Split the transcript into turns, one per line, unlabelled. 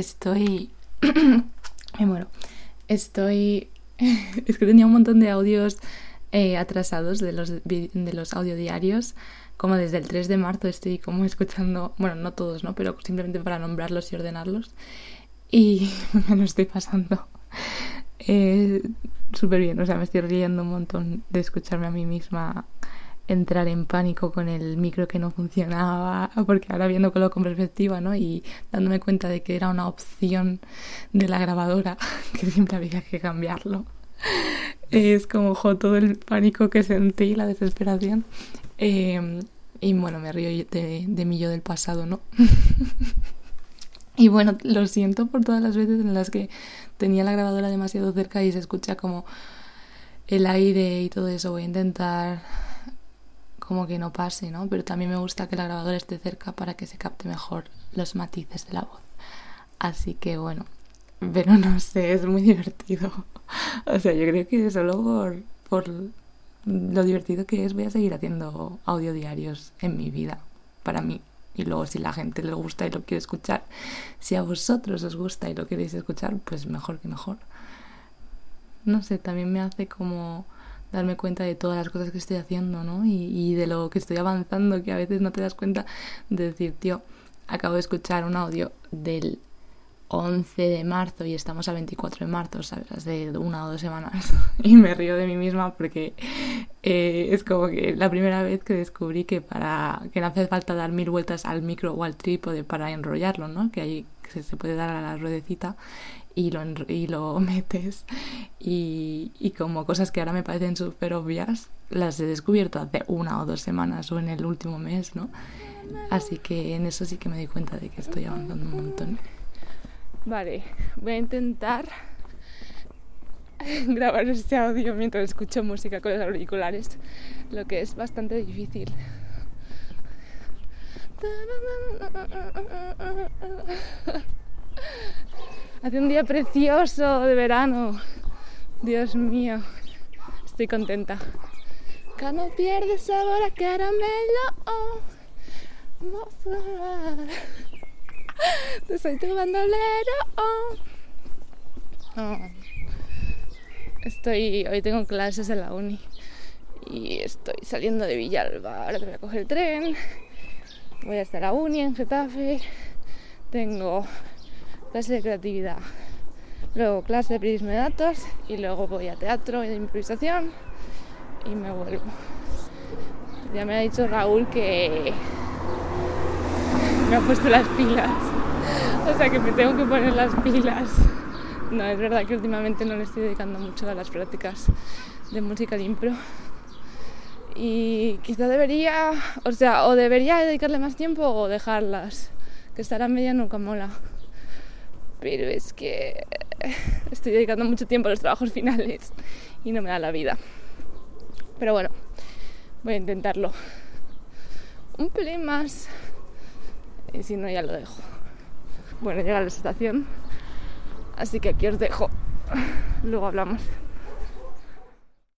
estoy... Me muero. Estoy... es que tenía un montón de audios eh, atrasados de los, de los audiodiarios. Como desde el 3 de marzo estoy como escuchando, bueno, no todos, ¿no? Pero simplemente para nombrarlos y ordenarlos. Y me lo estoy pasando eh, súper bien. O sea, me estoy riendo un montón de escucharme a mí misma entrar en pánico con el micro que no funcionaba, porque ahora viendo con perspectiva, ¿no? Y dándome cuenta de que era una opción de la grabadora, que siempre había que cambiarlo. Es como todo el pánico que sentí, la desesperación. Em, y bueno, me río de, de yo del pasado, ¿no? y bueno, lo siento por todas las veces en las que tenía la grabadora demasiado cerca y se escucha como el aire y todo eso. Voy a intentar como que no pase, ¿no? Pero también me gusta que la grabadora esté cerca para que se capte mejor los matices de la voz. Así que bueno, pero no sé, es muy divertido. O sea, yo creo que solo por, por lo divertido que es voy a seguir haciendo audio diarios en mi vida, para mí. Y luego si la gente le gusta y lo quiere escuchar, si a vosotros os gusta y lo queréis escuchar, pues mejor que mejor. No sé, también me hace como darme cuenta de todas las cosas que estoy haciendo, ¿no? Y, y, de lo que estoy avanzando, que a veces no te das cuenta de decir, tío, acabo de escuchar un audio del 11 de marzo y estamos a 24 de marzo, ¿sabes? Hace una o dos semanas. Y me río de mí misma porque eh, es como que la primera vez que descubrí que para que no hace falta dar mil vueltas al micro o al trípode para enrollarlo, ¿no? Que ahí se, se puede dar a la ruedecita y lo, y lo metes. Y, y como cosas que ahora me parecen súper obvias, las he descubierto hace una o dos semanas o en el último mes, ¿no? Así que en eso sí que me di cuenta de que estoy avanzando un montón.
Vale, voy a intentar grabar este audio mientras escucho música con los auriculares, lo que es bastante difícil. Hace un día precioso de verano. Dios mío, estoy contenta. Que no pierde sabor a caramelo. Oh, Te soy tu bandolero. Oh. Oh. Estoy, hoy tengo clases en la uni y estoy saliendo de Villalba. Ahora voy a coger el tren. Voy a estar a uni en Getafe. Tengo clase de creatividad, luego clase de periodismo de datos y luego voy a teatro y de improvisación y me vuelvo. Ya me ha dicho Raúl que me ha puesto las pilas, o sea que me tengo que poner las pilas. No, es verdad que últimamente no le estoy dedicando mucho a las prácticas de música de impro. Y quizá debería, o sea, o debería dedicarle más tiempo o dejarlas, que estar a media nunca mola pero es que estoy dedicando mucho tiempo a los trabajos finales y no me da la vida. Pero bueno, voy a intentarlo un pelín más y si no ya lo dejo. Bueno, llega la estación, así que aquí os dejo. Luego hablamos.